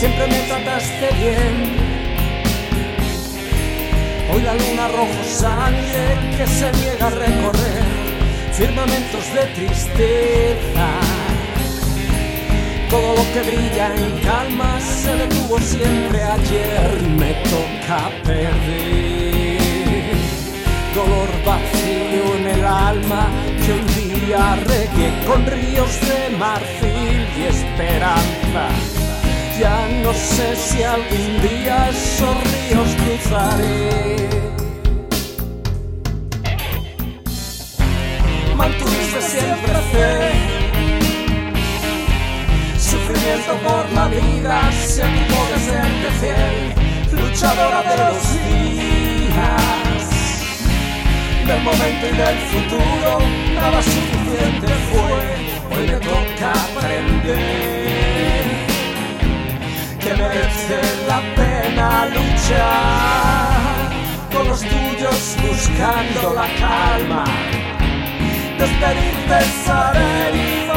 siempre me trataste bien. Hoy la luna rojo sangre que se niega a recorrer firmamentos de tristeza. Todo lo que brilla en calma se detuvo siempre ayer. Me toca perder dolor vacío en el alma que un día regué con ríos de marfil y esperanza. Ya no sé si algún día esos ríos cruzaré. Mantuviste siempre fe, sufrimiento por la vida, tuvo de serte fiel, luchadora de los días. Del momento y del futuro, nada suficiente pena luchar con los tuyos buscando la calma. Despedirte, saber y